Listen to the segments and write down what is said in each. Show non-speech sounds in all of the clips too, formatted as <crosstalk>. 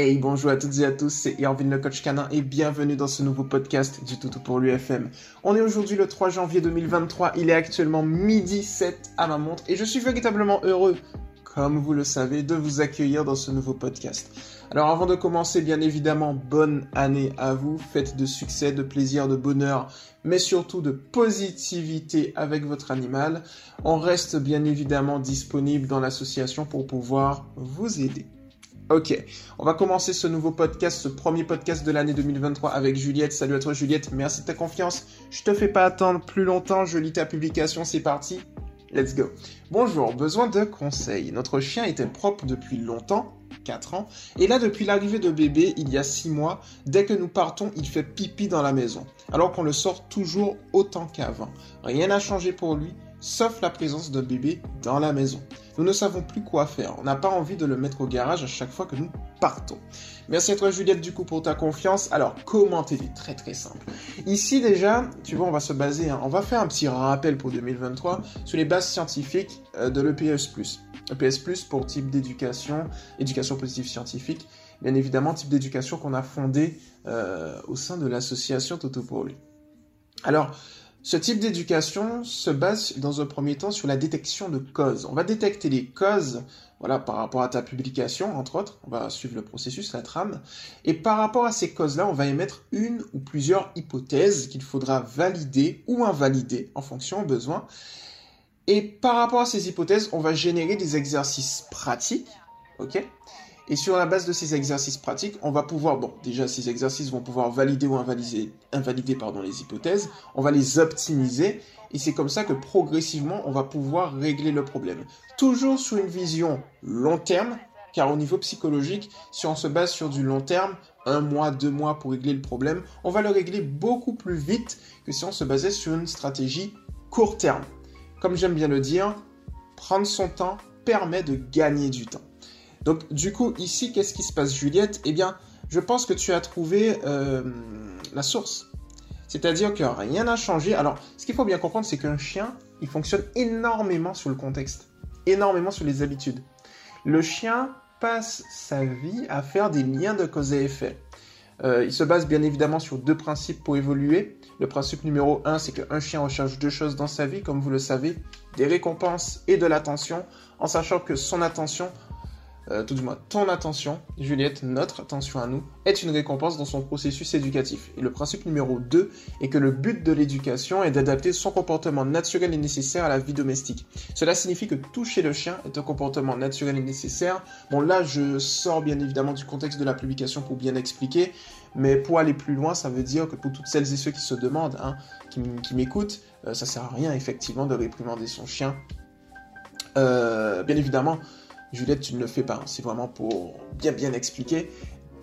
Hey, bonjour à toutes et à tous, c'est Irvin le coach canin et bienvenue dans ce nouveau podcast du Toutou pour l'UFM. On est aujourd'hui le 3 janvier 2023, il est actuellement midi 7 à ma montre et je suis véritablement heureux, comme vous le savez, de vous accueillir dans ce nouveau podcast. Alors avant de commencer, bien évidemment, bonne année à vous, faites de succès, de plaisir, de bonheur, mais surtout de positivité avec votre animal. On reste bien évidemment disponible dans l'association pour pouvoir vous aider. Ok, on va commencer ce nouveau podcast, ce premier podcast de l'année 2023 avec Juliette. Salut à toi Juliette, merci de ta confiance. Je te fais pas attendre plus longtemps, je lis ta publication, c'est parti. Let's go. Bonjour, besoin de conseils. Notre chien était propre depuis longtemps, 4 ans, et là depuis l'arrivée de bébé, il y a 6 mois, dès que nous partons, il fait pipi dans la maison, alors qu'on le sort toujours autant qu'avant. Rien n'a changé pour lui, sauf la présence d'un bébé dans la maison. Nous ne savons plus quoi faire. On n'a pas envie de le mettre au garage à chaque fois que nous partons. Merci à toi Juliette du coup pour ta confiance. Alors comment t'aider Très très simple. Ici déjà, tu vois, on va se baser, hein, on va faire un petit rappel pour 2023 sur les bases scientifiques euh, de l'EPS+. EPS+, pour type d'éducation, éducation positive scientifique, bien évidemment type d'éducation qu'on a fondé euh, au sein de l'association Toto pour lui. Alors, ce type d'éducation se base dans un premier temps sur la détection de causes. On va détecter les causes, voilà, par rapport à ta publication, entre autres. On va suivre le processus, la trame. Et par rapport à ces causes-là, on va émettre une ou plusieurs hypothèses qu'il faudra valider ou invalider en fonction au besoin. Et par rapport à ces hypothèses, on va générer des exercices pratiques, ok? Et sur la base de ces exercices pratiques, on va pouvoir, bon, déjà ces exercices vont pouvoir valider ou invalider, les hypothèses, on va les optimiser, et c'est comme ça que progressivement, on va pouvoir régler le problème. Toujours sur une vision long terme, car au niveau psychologique, si on se base sur du long terme, un mois, deux mois pour régler le problème, on va le régler beaucoup plus vite que si on se basait sur une stratégie court terme. Comme j'aime bien le dire, prendre son temps permet de gagner du temps. Donc du coup, ici, qu'est-ce qui se passe, Juliette? Eh bien, je pense que tu as trouvé euh, la source. C'est-à-dire que rien n'a changé. Alors, ce qu'il faut bien comprendre, c'est qu'un chien, il fonctionne énormément sur le contexte, énormément sur les habitudes. Le chien passe sa vie à faire des liens de cause et effet. Euh, il se base bien évidemment sur deux principes pour évoluer. Le principe numéro un, c'est qu'un chien recherche deux choses dans sa vie, comme vous le savez, des récompenses et de l'attention, en sachant que son attention euh, tout du moins ton attention, Juliette, notre attention à nous, est une récompense dans son processus éducatif. Et le principe numéro 2 est que le but de l'éducation est d'adapter son comportement naturel et nécessaire à la vie domestique. Cela signifie que toucher le chien est un comportement naturel et nécessaire. Bon là, je sors bien évidemment du contexte de la publication pour bien expliquer, mais pour aller plus loin, ça veut dire que pour toutes celles et ceux qui se demandent, hein, qui, m'écoutent, euh, ça sert à rien effectivement de réprimander son chien. Euh, bien évidemment, Juliette, tu ne le fais pas. C'est vraiment pour bien bien expliquer.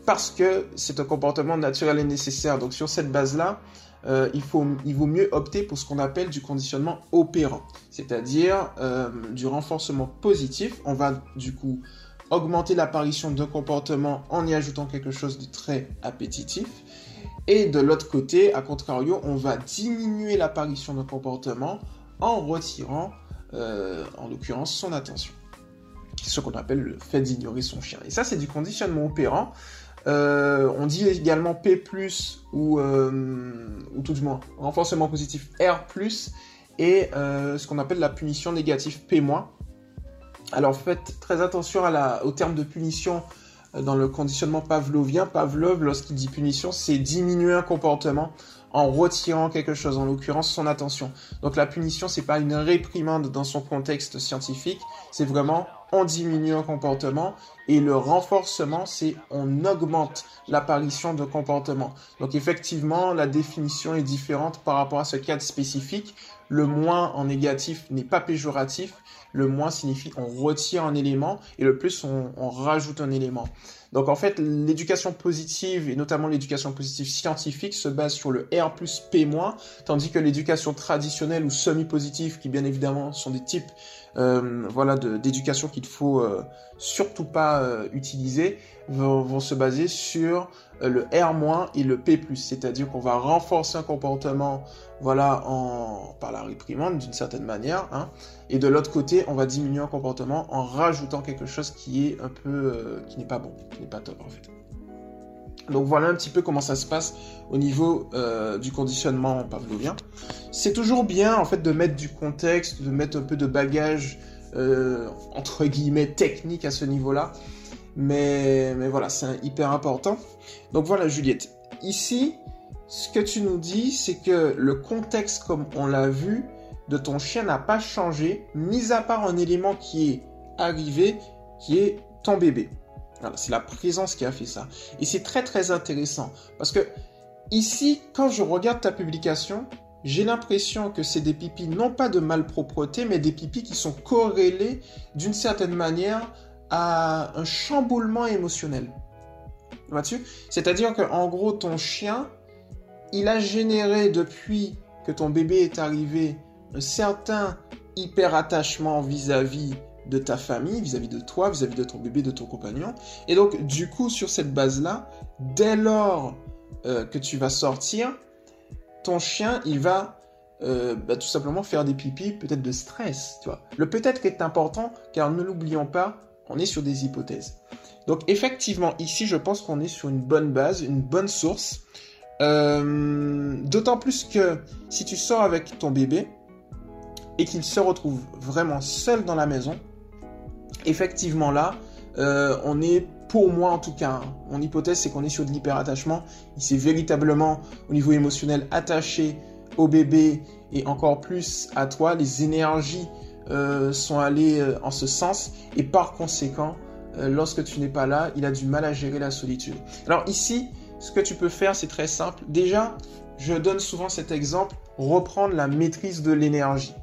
Parce que c'est un comportement naturel et nécessaire. Donc sur cette base-là, euh, il, faut, il vaut mieux opter pour ce qu'on appelle du conditionnement opérant. C'est-à-dire euh, du renforcement positif. On va du coup augmenter l'apparition d'un comportement en y ajoutant quelque chose de très appétitif. Et de l'autre côté, à contrario, on va diminuer l'apparition d'un comportement en retirant, euh, en l'occurrence, son attention ce qu'on appelle le fait d'ignorer son chien. Et ça, c'est du conditionnement opérant. Euh, on dit également P+, ou, euh, ou tout du moins renforcement positif R+, et euh, ce qu'on appelle la punition négative P-. Alors faites très attention à la, au terme de punition dans le conditionnement pavlovien. Pavlov, lorsqu'il dit punition, c'est diminuer un comportement en retirant quelque chose, en l'occurrence son attention. Donc la punition, c'est pas une réprimande dans son contexte scientifique, c'est vraiment on diminue un comportement et le renforcement, c'est on augmente l'apparition de comportement. Donc effectivement, la définition est différente par rapport à ce cadre spécifique. Le moins en négatif n'est pas péjoratif. Le moins signifie on retire un élément et le plus on, on rajoute un élément. Donc en fait, l'éducation positive et notamment l'éducation positive scientifique se base sur le R plus P-, tandis que l'éducation traditionnelle ou semi-positive, qui bien évidemment sont des types euh, voilà, d'éducation qu'il faut euh, surtout pas euh, utiliser, vont, vont, se baser sur euh, le R- et le P+, c'est-à-dire qu'on va renforcer un comportement voilà, en, par la réprimande d'une certaine manière, hein, et de l'autre côté, on va diminuer un comportement en rajoutant quelque chose qui est un peu, qui n'est pas bon, qui n'est pas top en fait. Donc voilà un petit peu comment ça se passe au niveau euh, du conditionnement pavlovien. C'est toujours bien en fait de mettre du contexte, de mettre un peu de bagage euh, entre guillemets technique à ce niveau-là. Mais, mais voilà, c'est hyper important. Donc voilà Juliette, ici, ce que tu nous dis, c'est que le contexte, comme on l'a vu, de ton chien n'a pas changé, mis à part un élément qui est arrivé, qui est ton bébé. C'est la présence qui a fait ça. Et c'est très très intéressant parce que ici, quand je regarde ta publication, j'ai l'impression que c'est des pipis non pas de malpropreté, mais des pipis qui sont corrélés d'une certaine manière à un chamboulement émotionnel. Vois-tu? C'est-à-dire qu'en gros, ton chien, il a généré depuis que ton bébé est arrivé un certain hyper-attachement vis-à-vis de ta famille, vis-à-vis de toi, vis-à-vis de ton bébé, de ton compagnon. Et donc, du coup, sur cette base-là, dès lors euh, que tu vas sortir, ton chien, il va euh, bah, tout simplement faire des pipis, peut-être de stress, tu. Le peut-être est important, car ne l'oublions pas, on est sur des hypothèses. Donc, effectivement, ici, je pense qu'on est sur une bonne base, une bonne source. Euh, d'autant plus que si tu sors avec ton bébé et qu'il se retrouve vraiment seul dans la maison, effectivement là, euh, on est, pour moi en tout cas, hein, mon hypothèse c'est qu'on est sur de l'hyperattachement. Il s'est véritablement, au niveau émotionnel, attaché au bébé et encore plus à toi. Les énergies euh, sont allées en ce sens et par conséquent, lorsque tu n'es pas là, il a du mal à gérer la solitude. Alors ici, ce que tu peux faire, c'est très simple. Déjà, je donne souvent cet exemple, reprendre la maîtrise de l'énergie.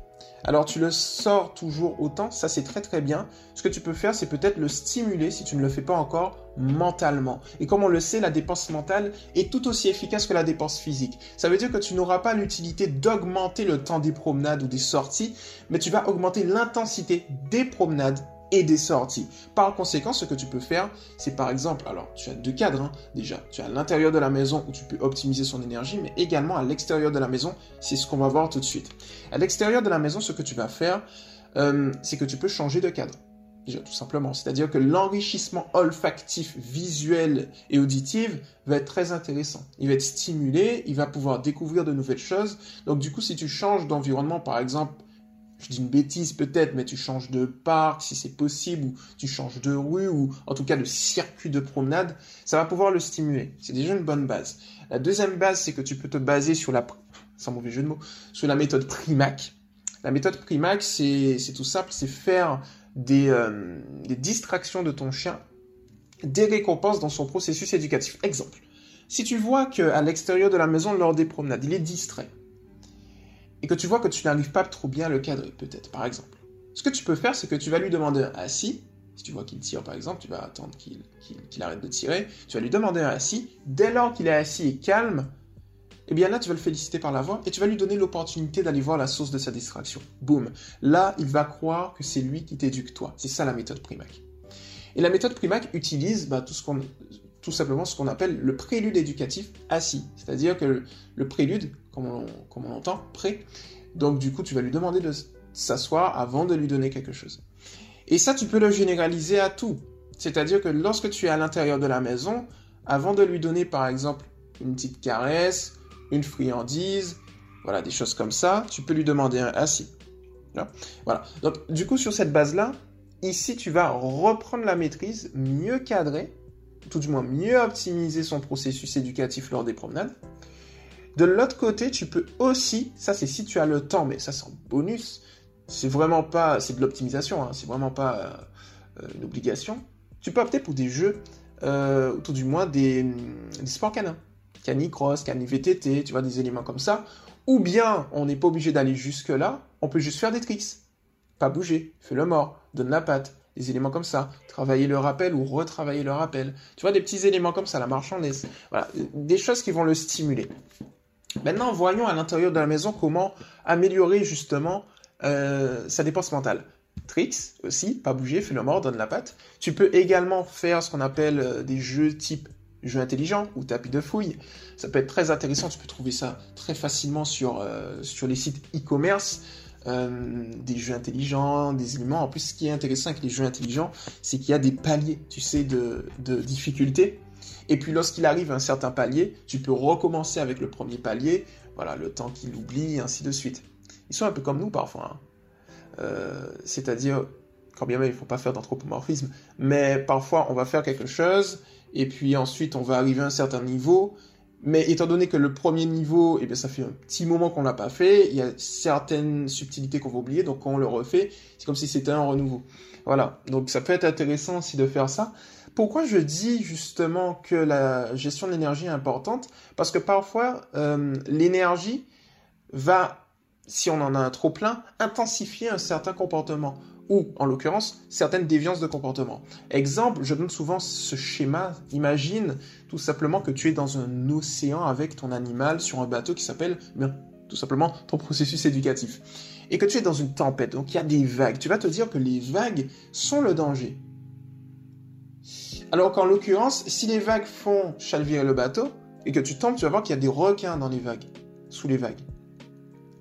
Alors tu le sors toujours autant, ça c'est très très bien. Ce que tu peux faire, c'est peut-être le stimuler si tu ne le fais pas encore mentalement. Et comme on le sait, la dépense mentale est tout aussi efficace que la dépense physique. Ça veut dire que tu n'auras pas l'utilité d'augmenter le temps des promenades ou des sorties, mais tu vas augmenter l'intensité des promenades des sorties. Par conséquent, ce que tu peux faire, c'est par exemple, alors tu as deux cadres hein, déjà. Tu as l'intérieur de la maison où tu peux optimiser son énergie, mais également à l'extérieur de la maison, c'est ce qu'on va voir tout de suite. À l'extérieur de la maison, ce que tu vas faire, euh, c'est que tu peux changer de cadre. Déjà, tout simplement. C'est-à-dire que l'enrichissement olfactif, visuel et auditif va être très intéressant. Il va être stimulé, il va pouvoir découvrir de nouvelles choses. Donc, du coup, si tu changes d'environnement, par exemple, je dis une bêtise peut-être, mais tu changes de parc si c'est possible, ou tu changes de rue, ou en tout cas de circuit de promenade, ça va pouvoir le stimuler. C'est déjà une bonne base. La deuxième base, c'est que tu peux te baser sur la, sans jeu de mots, sur la méthode Primac. La méthode Primac, c'est tout simple, c'est faire des, euh, des distractions de ton chien, des récompenses dans son processus éducatif. Exemple, si tu vois qu'à l'extérieur de la maison, lors des promenades, il est distrait, et que tu vois que tu n'arrives pas trop bien à le cadrer, peut-être, par exemple. Ce que tu peux faire, c'est que tu vas lui demander un assis. Si tu vois qu'il tire, par exemple, tu vas attendre qu'il arrête de tirer. Tu vas lui demander un assis. Dès lors qu'il est assis et calme, eh bien là, tu vas le féliciter par la voix et tu vas lui donner l'opportunité d'aller voir la source de sa distraction. Boum. Là, il va croire que c'est lui qui t'éduque toi. C'est ça la méthode Primac. Et la méthode Primac utilise bah, tout, ce qu'on, tout simplement ce qu'on appelle le prélude éducatif assis. C'est-à-dire que le prélude, comme on, entend, prêt. Donc du coup, tu vas lui demander de s'asseoir avant de lui donner quelque chose. Et ça, tu peux le généraliser à tout. C'est-à-dire que lorsque tu es à l'intérieur de la maison, avant de lui donner par exemple une petite caresse, une friandise, voilà, des choses comme ça, tu peux lui demander un assis. Voilà. Donc du coup, sur cette base-là, ici, tu vas reprendre la maîtrise, mieux cadrer, tout du moins mieux optimiser son processus éducatif lors des promenades. De l'autre côté, tu peux aussi, ça c'est si tu as le temps, mais ça c'est un bonus, c'est vraiment pas, c'est de l'optimisation, hein, c'est vraiment pas euh, une obligation. Tu peux opter pour des jeux, euh, ou tout du moins des, sports canins, canicross, VTT, tu vois, des éléments comme ça. Ou bien, on n'est pas obligé d'aller jusque là, on peut juste faire des tricks. Pas bouger, fais le mort, donne la patte, des éléments comme ça, travailler le rappel ou retravailler le rappel. Tu vois, des petits éléments comme ça, la laisse. Voilà, des choses qui vont le stimuler. Maintenant, voyons à l'intérieur de la maison comment améliorer justement euh, sa dépense mentale. Tricks aussi, pas bouger, fais le mort, donne la patte. Tu peux également faire ce qu'on appelle euh, des jeux type jeu intelligent ou tapis de fouille. Ça peut être très intéressant, tu peux trouver ça très facilement sur, euh, sur les sites e-commerce. Des jeux intelligents, des éléments. En plus, ce qui est intéressant avec les jeux intelligents, c'est qu'il y a des paliers, tu sais, de, de difficulté. Et puis lorsqu'il arrive à un certain palier, tu peux recommencer avec le premier palier, voilà, le temps qu'il oublie, ainsi de suite. Ils sont un peu comme nous parfois. Hein. Euh, c'est-à-dire, quand bien même il ne faut pas faire d'anthropomorphisme, mais parfois on va faire quelque chose, et puis ensuite on va arriver à un certain niveau, mais étant donné que le premier niveau, eh bien, ça fait un petit moment qu'on l'a pas fait, il y a certaines subtilités qu'on va oublier, donc quand on le refait, c'est comme si c'était un renouveau. Voilà, donc ça peut être intéressant aussi de faire ça. Pourquoi je dis justement que la gestion de l'énergie est importante? Parce que parfois, euh, l'énergie va, si on en a un trop plein, intensifier un certain comportement ou, en l'occurrence, certaines déviances de comportement. Exemple, je donne souvent ce schéma. Imagine tout simplement que tu es dans un océan avec ton animal sur un bateau qui s'appelle, bien, tout simplement, ton processus éducatif. Et que tu es dans une tempête, donc il y a des vagues. Tu vas te dire que les vagues sont le danger. Alors qu'en l'occurrence, si les vagues font chalvirer le bateau, et que tu tombes, tu vas voir qu'il y a des requins dans les vagues, sous les vagues.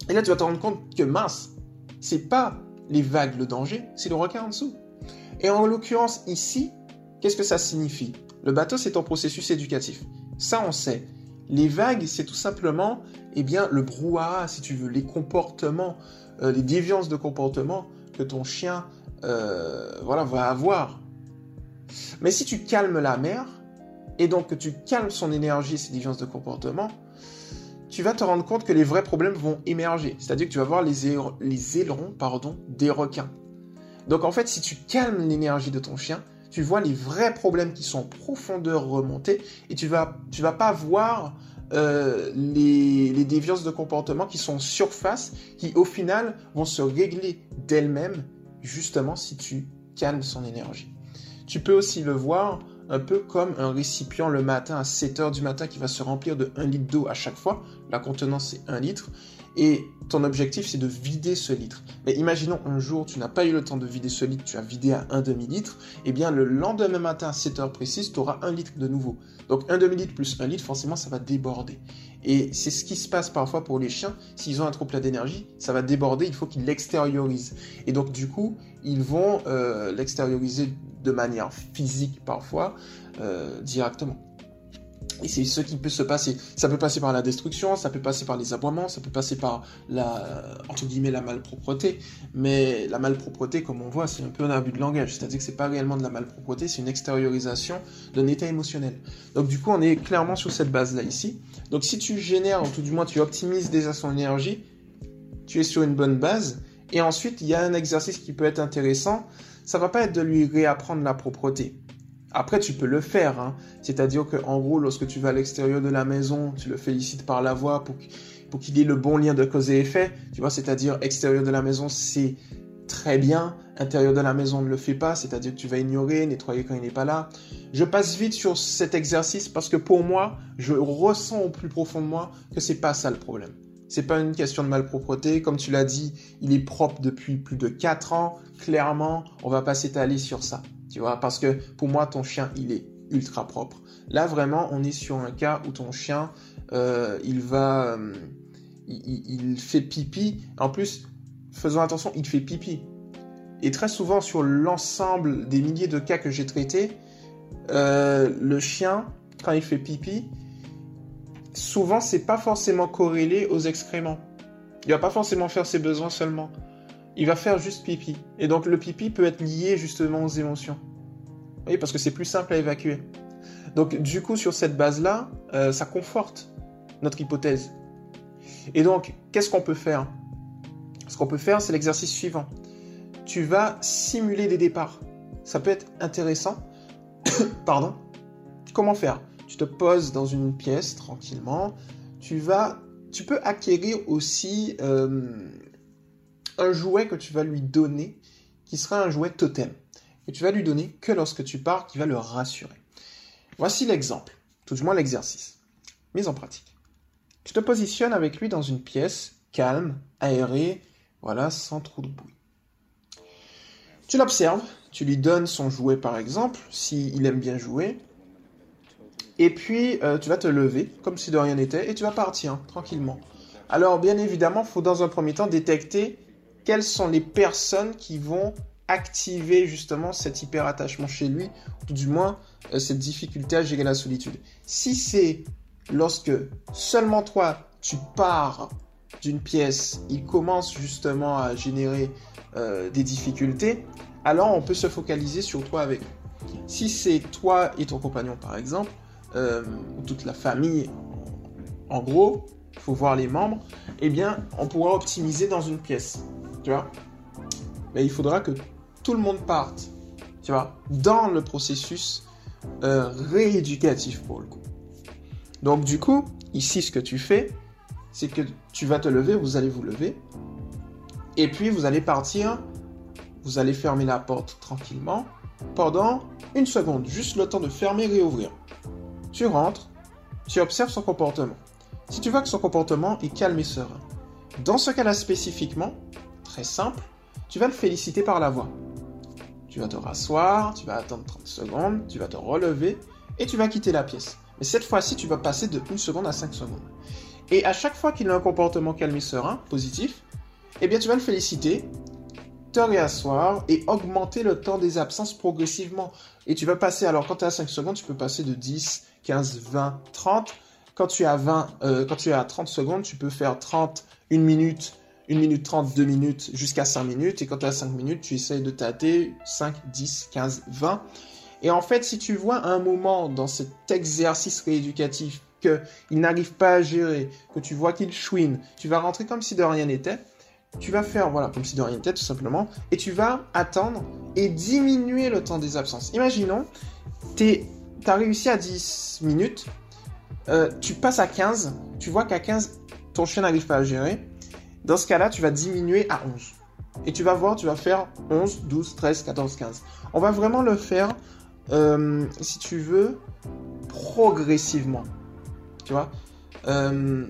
Et là, tu vas te rendre compte que mince, c'est pas les vagues le danger, c'est le requin en dessous. Et en l'occurrence ici, qu'est-ce que ça signifie? Le bateau, c'est ton processus éducatif. Ça, on sait. Les vagues, c'est tout simplement, eh bien, le brouhaha, si tu veux, les comportements, euh, les déviances de comportement que ton chien, euh, voilà, va avoir. Mais si tu calmes la mer, et donc que tu calmes son énergie, ses déviances de comportement, tu vas te rendre compte que les vrais problèmes vont émerger. C'est-à-dire que tu vas voir les, ailerons pardon, des requins. Donc en fait, si tu calmes l'énergie de ton chien, tu vois les vrais problèmes qui sont en profondeur remontés et tu vas, tu vas pas voir euh, les, les déviances de comportement qui sont en surface, qui au final vont se régler d'elles-mêmes, justement si tu calmes son énergie. Tu peux aussi le voir un peu comme un récipient le matin à 7 heures du matin qui va se remplir de 1 litre d'eau à chaque fois. La contenance c'est 1 litre. Et ton objectif c'est de vider ce litre. Mais imaginons un jour tu n'as pas eu le temps de vider ce litre, tu as vidé à un demi-litre, et eh bien le lendemain matin à 7 heures précises, tu auras 1 litre de nouveau. Donc un demi-litre plus 1 litre, forcément ça va déborder. Et c'est ce qui se passe parfois pour les chiens, s'ils ont un trop plein d'énergie, ça va déborder, il faut qu'ils l'extériorisent. Et donc du coup, ils vont euh, l'extérioriser de manière physique parfois, euh, directement. Et c'est ce qui peut se passer. Ça peut passer par la destruction, ça peut passer par les aboiements, ça peut passer par la, guillemets, la malpropreté. Mais la malpropreté, comme on voit, c'est un peu un abus de langage. C'est-à-dire que c'est pas réellement de la malpropreté, c'est une extériorisation d'un état émotionnel. Donc du coup, on est clairement sur cette base-là ici. Donc si tu génères, ou tout du moins tu optimises déjà son énergie, tu es sur une bonne base. Et ensuite, il y a un exercice qui peut être intéressant, ça va pas être de lui réapprendre la propreté. Après, tu peux le faire, hein. c'est-à-dire que en gros, lorsque tu vas à l'extérieur de la maison, tu le félicites par la voix pour, qu'il ait le bon lien de cause et effet. Tu vois, c'est-à-dire extérieur de la maison, c'est très bien. Intérieur de la maison, on ne le fait pas, c'est-à-dire que tu vas ignorer, nettoyer quand il n'est pas là. Je passe vite sur cet exercice parce que pour moi, je ressens au plus profond de moi que c'est pas ça le problème. C'est pas une question de malpropreté. Comme tu l'as dit, il est propre depuis plus de 4 ans. Clairement, on va pas s'étaler sur ça. Tu vois, parce que pour moi, ton chien, il est ultra propre. Là, vraiment, on est sur un cas où ton chien, euh, il va. Euh, il, fait pipi. En plus, faisons attention, il fait pipi. Et très souvent, sur l'ensemble des milliers de cas que j'ai traités, euh, le chien, quand il fait pipi, souvent c'est pas forcément corrélé aux excréments. Il va pas forcément faire ses besoins seulement. Il va faire juste pipi. Et donc le pipi peut être lié justement aux émotions. Vous voyez, parce que c'est plus simple à évacuer. Donc du coup, sur cette base-là, euh, ça conforte notre hypothèse. Et donc, qu'est-ce qu'on peut faire? Ce qu'on peut faire, c'est l'exercice suivant. Tu vas simuler des départs. Ça peut être intéressant. <coughs> Pardon. Comment faire? Tu te poses dans une pièce tranquillement, tu vas, tu peux acquérir aussi euh, un jouet que tu vas lui donner, qui sera un jouet totem, et tu vas lui donner que lorsque tu pars, qui va le rassurer. Voici l'exemple, tout du moins l'exercice. Mise en pratique. Tu te positionnes avec lui dans une pièce calme, aérée, voilà, sans trop de bruit. Tu l'observes, tu lui donnes son jouet par exemple, s'il aime bien jouer, et puis, euh, tu vas te lever, comme si de rien n'était, et tu vas partir, tranquillement. Alors, bien évidemment, il faut dans un premier temps détecter quelles sont les personnes qui vont activer justement cet hyperattachement chez lui, ou du moins euh, cette difficulté à gérer la solitude. Si c'est lorsque seulement toi, tu pars d'une pièce, il commence justement à générer euh, des difficultés, alors on peut se focaliser sur toi avec. Si c'est toi et ton compagnon par exemple, euh, ou toute la famille, en gros, il faut voir les membres, eh bien, on pourra optimiser dans une pièce, tu vois. Mais il faudra que tout le monde parte, tu vois, dans le processus euh, rééducatif pour le coup. Donc du coup, ici, ce que tu fais, c'est que tu vas te lever, vous allez vous lever, et puis vous allez partir, vous allez fermer la porte tranquillement pendant une seconde, juste le temps de fermer et réouvrir. Tu rentres, tu observes son comportement. Si tu vois que son comportement est calme et serein, dans ce cas-là spécifiquement, très simple, tu vas le féliciter par la voix. Tu vas te rasseoir, tu vas attendre 30 secondes, tu vas te relever et tu vas quitter la pièce. Mais cette fois-ci, tu vas passer de 1 seconde à 5 secondes. Et à chaque fois qu'il a un comportement calme et serein, positif, eh bien tu vas le féliciter, te réasseoir et augmenter le temps des absences progressivement. Et tu vas passer, alors quand tu es à 5 secondes, tu peux passer de 10, 15, 20, 30. Quand tu es à 20, euh, quand tu es à 30 secondes, tu peux faire 30, 1 minute, 1 minute 30, 2 minutes, jusqu'à 5 minutes. Et quand tu à 5 minutes, tu essayes de tâter 5, 10, 15, 20. Et en fait, si tu vois un moment dans cet exercice rééducatif qu'il n'arrive pas à gérer, que tu vois qu'il chouine, tu vas rentrer comme si de rien n'était. Tu vas faire, voilà, comme si de rien n'était, tout simplement, et tu vas attendre et diminuer le temps des absences. Imaginons, tu as réussi à 10 minutes, euh, tu passes à 15, tu vois qu'à 15, ton chien n'arrive pas à gérer. Dans ce cas-là, tu vas diminuer à 11. Et tu vas voir, tu vas faire 11, 12, 13, 14, 15. On va vraiment le faire, euh, si tu veux, progressivement. Tu vois euh,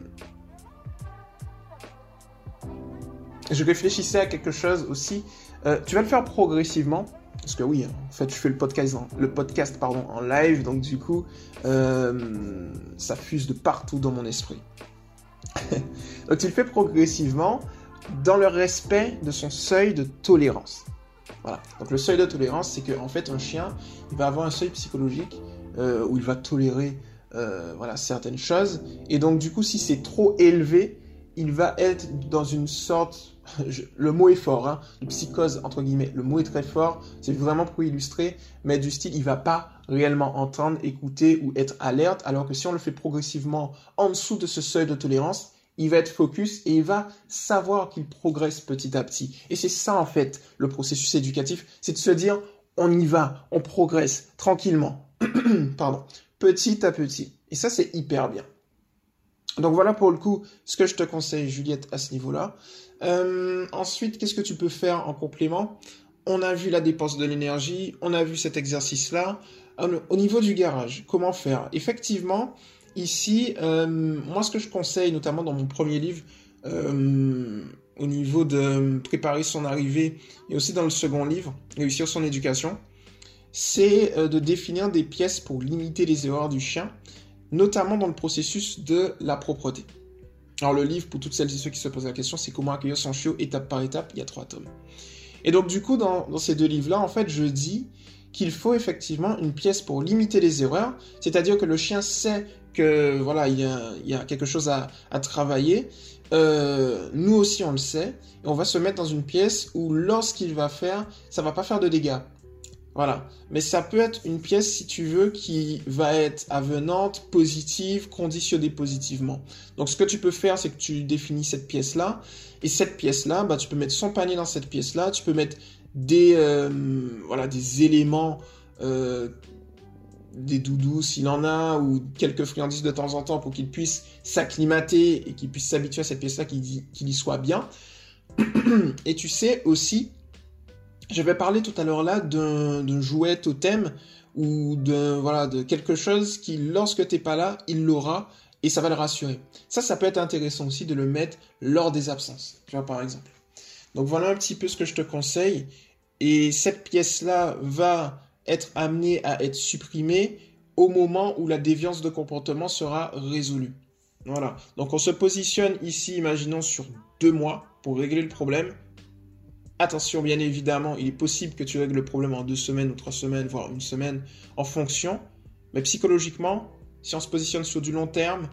Je réfléchissais à quelque chose aussi. Euh, tu vas le faire progressivement. Parce que oui, en fait, je fais le podcast, en, le podcast pardon, en live, donc du coup, ça fuse de partout dans mon esprit. <laughs> donc tu le fais progressivement dans le respect de son seuil de tolérance. Voilà. Donc le seuil de tolérance, c'est qu'en en fait, un chien, il va avoir un seuil psychologique où il va tolérer euh, voilà, certaines choses. Et donc, du coup, si c'est trop élevé, il va être dans une sorte, le mot est fort, hein, psychose, entre guillemets. Le mot est très fort, c'est vraiment pour illustrer, mais du style, il va pas réellement entendre, écouter ou être alerte, alors que si on le fait progressivement en dessous de ce seuil de tolérance, il va être focus et il va savoir qu'il progresse petit à petit. Et c'est ça, en fait, le processus éducatif, c'est de se dire, on y va, on progresse tranquillement. <clears throat> Pardon petit à petit. Et ça, c'est hyper bien. Donc voilà pour le coup ce que je te conseille, Juliette, à ce niveau-là. Euh, ensuite, qu'est-ce que tu peux faire en complément? On a vu la dépense de l'énergie, on a vu cet exercice-là. Au niveau du garage, comment faire? Effectivement, ici, euh, moi ce que je conseille, notamment dans mon premier livre, euh, au niveau de préparer son arrivée, et aussi dans le second livre, réussir son éducation, c'est euh, de définir des pièces pour limiter les erreurs du chien, notamment dans le processus de la propreté. Alors le livre, pour toutes celles et ceux qui se posent la question, c'est comment accueillir son chiot étape par étape, il y a trois tomes. Et donc du coup, dans, ces deux livres-là, en fait, je dis qu'il faut effectivement une pièce pour limiter les erreurs, c'est-à-dire que le chien sait que voilà, il y a, quelque chose à, travailler. Euh, nous aussi, on le sait, et on va se mettre dans une pièce où lorsqu'il va faire, ça va pas faire de dégâts. Voilà. Mais ça peut être une pièce, si tu veux, qui va être avenante, positive, conditionnée positivement. Donc, ce que tu peux faire, c'est que tu définis cette pièce-là. Et cette pièce-là, bah, tu peux mettre son panier dans cette pièce-là. Tu peux mettre des, euh, voilà, des éléments, euh, des doudous s'il en a, ou quelques friandises de temps en temps pour qu'il puisse s'acclimater et qu'il puisse s'habituer à cette pièce-là, qu'il y soit bien. <clears throat> et tu sais aussi je vais parler tout à l'heure là d'un jouet totem ou de voilà de quelque chose qui lorsque t'es pas là, il l'aura et ça va le rassurer. Ça, ça peut être intéressant aussi de le mettre lors des absences, tu vois par exemple. Donc voilà un petit peu ce que je te conseille et cette pièce là va être amenée à être supprimée au moment où la déviance de comportement sera résolue. Voilà. Donc on se positionne ici, imaginons sur deux mois pour régler le problème Attention, bien évidemment, il est possible que tu règles le problème en deux semaines ou trois semaines, voire une semaine, en fonction. Mais psychologiquement, si on se positionne sur du long terme,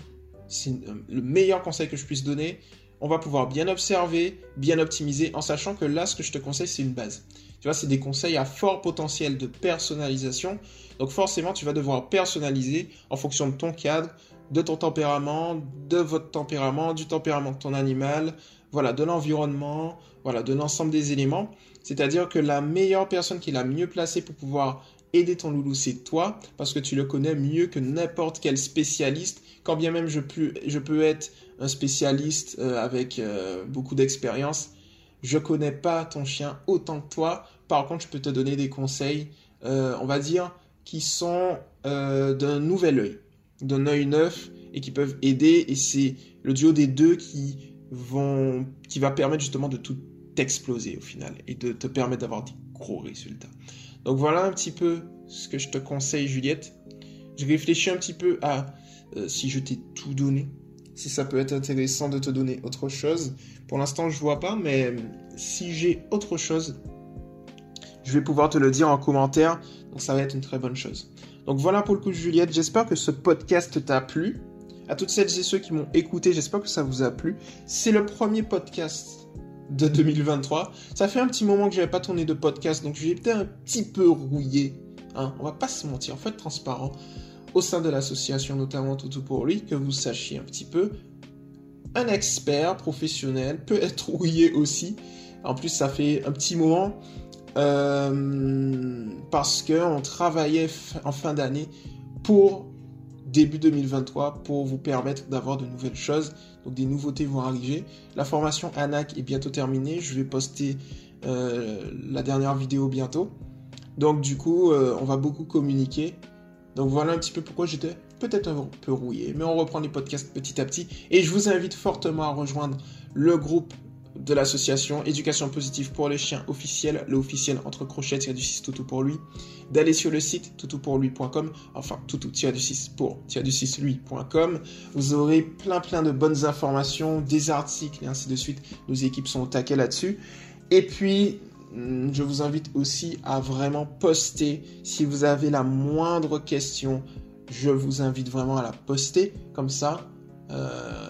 c'est le meilleur conseil que je puisse donner. On va pouvoir bien observer, bien optimiser, en sachant que là, ce que je te conseille, c'est une base. Tu vois, c'est des conseils à fort potentiel de personnalisation. Donc forcément, tu vas devoir personnaliser en fonction de ton cadre, de ton tempérament, de votre tempérament, du tempérament de ton animal, voilà, de l'environnement, voilà, de l'ensemble des éléments. C'est-à-dire que la meilleure personne qui est la mieux placée pour pouvoir aider ton loulou, c'est toi, parce que tu le connais mieux que n'importe quel spécialiste, quand bien même je peux, je peux être un spécialiste euh, avec euh, beaucoup d'expérience, je connais pas ton chien autant que toi. Par contre, je peux te donner des conseils, euh, on va dire, qui sont d'un nouvel œil, d'un œil neuf et qui peuvent aider. Et c'est le duo des deux qui qui va permettre justement de tout exploser au final et de te permettre d'avoir des gros résultats. Donc voilà un petit peu ce que je te conseille, Juliette. Je réfléchis un petit peu à euh, si je t'ai tout donné, si ça peut être intéressant de te donner autre chose. Pour l'instant, je vois pas, mais euh, si j'ai autre chose, je vais pouvoir te le dire en commentaire. Donc ça va être une très bonne chose. Donc voilà pour le coup, Juliette. J'espère que ce podcast t'a plu. À toutes celles et ceux qui m'ont écouté, j'espère que ça vous a plu. C'est le premier podcast de 2023. Ça fait un petit moment que j'avais pas tourné de podcast, donc j'ai été un petit peu rouillé. Hein. On va pas se mentir, en fait, transparent. Au sein de l'association, notamment Toutou pour lui, que vous sachiez un petit peu. Un expert professionnel peut être rouillé aussi. En plus, ça fait un petit moment euh, parce qu'on travaillait en fin d'année pour début 2023 pour vous permettre d'avoir de nouvelles choses. Donc des nouveautés vont arriver. La formation ANAC est bientôt terminée. Je vais poster euh, la dernière vidéo bientôt. Donc du coup, euh, on va beaucoup communiquer. Donc voilà un petit peu pourquoi j'étais peut-être un peu rouillé. Mais on reprend les podcasts petit à petit. Et je vous invite fortement à rejoindre le groupe de l'association Éducation positive pour les chiens officiel, le officiel entre crochets, tiré du 6 toutou pour lui, d'aller sur le site toutou-pour-lui.com, enfin toutou du 6 pour du 6 lui.com. Vous aurez plein plein de bonnes informations, des articles et ainsi de suite. Nos équipes sont au taquet là-dessus. Et puis, hmm, je vous invite aussi à vraiment poster si vous avez la moindre question. Je vous invite vraiment à la poster comme ça. Euh,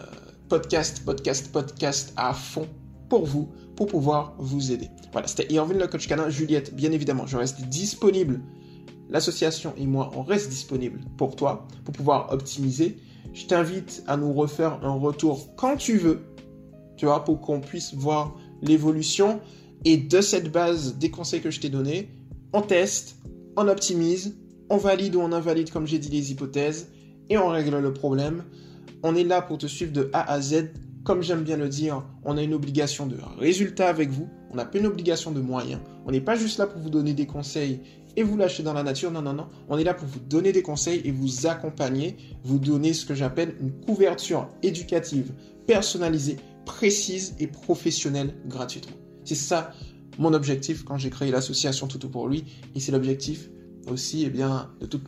podcast, podcast, podcast à fond pour vous, pour pouvoir vous aider. Voilà, c'était Irvin le coach canin. Juliette, bien évidemment, je reste disponible. L'association et moi, on reste disponible pour toi, pour pouvoir optimiser. Je t'invite à nous refaire un retour quand tu veux, tu vois, pour qu'on puisse voir l'évolution. Et de cette base des conseils que je t'ai donnés, on teste, on optimise, on valide ou on invalide, comme j'ai dit, les hypothèses, et on règle le problème. On est là pour te suivre de A à Z comme j'aime bien le dire, on a une obligation de résultat avec vous, on n'a pas une obligation de moyens. On n'est pas juste là pour vous donner des conseils et vous lâcher dans la nature, non, non, non. On est là pour vous donner des conseils et vous accompagner, vous donner ce que j'appelle une couverture éducative, personnalisée, précise et professionnelle gratuitement. C'est ça mon objectif quand j'ai créé l'association Toutou pour lui et c'est l'objectif aussi eh bien, de toute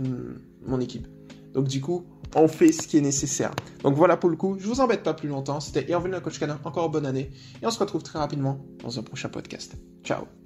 mon équipe. Donc du coup, on fait ce qui est nécessaire. Donc voilà pour le coup, je vous embête pas plus longtemps. C'était Irvin le coach canin, encore bonne année. Et on se retrouve très rapidement dans un prochain podcast. Ciao